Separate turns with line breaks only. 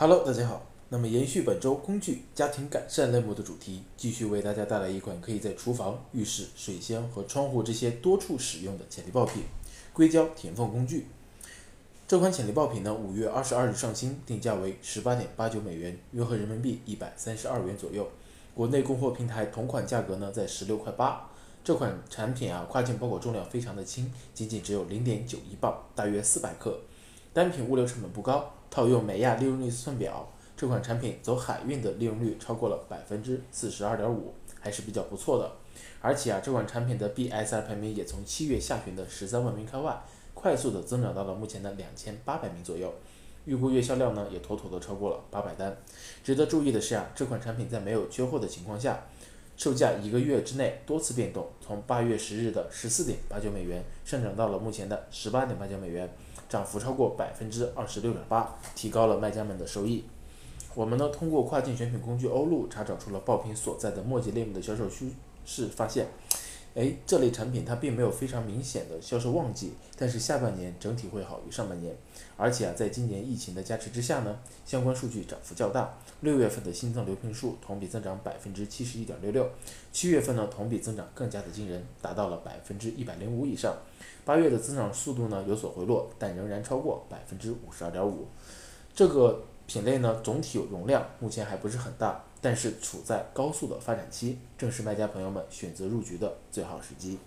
Hello，大家好。那么延续本周工具家庭改善类目的主题，继续为大家带来一款可以在厨房、浴室、水箱和窗户这些多处使用的潜力爆品——硅胶填缝工具。这款潜力爆品呢，五月二十二日上新，定价为十八点八九美元，约合人民币一百三十二元左右。国内供货平台同款价格呢在十六块八。这款产品啊，跨境包裹重量非常的轻，仅仅只有零点九一磅，大约四百克。单品物流成本不高，套用美亚利润率算表，这款产品走海运的利润率超过了百分之四十二点五，还是比较不错的。而且啊，这款产品的 BSI 排名也从七月下旬的十三万名开外，快速的增长到了目前的两千八百名左右。预估月销量呢，也妥妥的超过了八百单。值得注意的是啊，这款产品在没有缺货的情况下。售价一个月之内多次变动，从八月十日的十四点八九美元上涨到了目前的十八点八九美元，涨幅超过百分之二十六点八，提高了卖家们的收益。我们呢通过跨境选品工具欧路查找出了爆品所在的墨迹类目的销售趋势，发现。哎，这类产品它并没有非常明显的销售旺季，但是下半年整体会好于上半年，而且啊，在今年疫情的加持之下呢，相关数据涨幅较大。六月份的新增流平数同比增长百分之七十一点六六，七月份呢同比增长更加的惊人，达到了百分之一百零五以上。八月的增长速度呢有所回落，但仍然超过百分之五十二点五。这个品类呢总体容量目前还不是很大。但是处在高速的发展期，正是卖家朋友们选择入局的最好时机。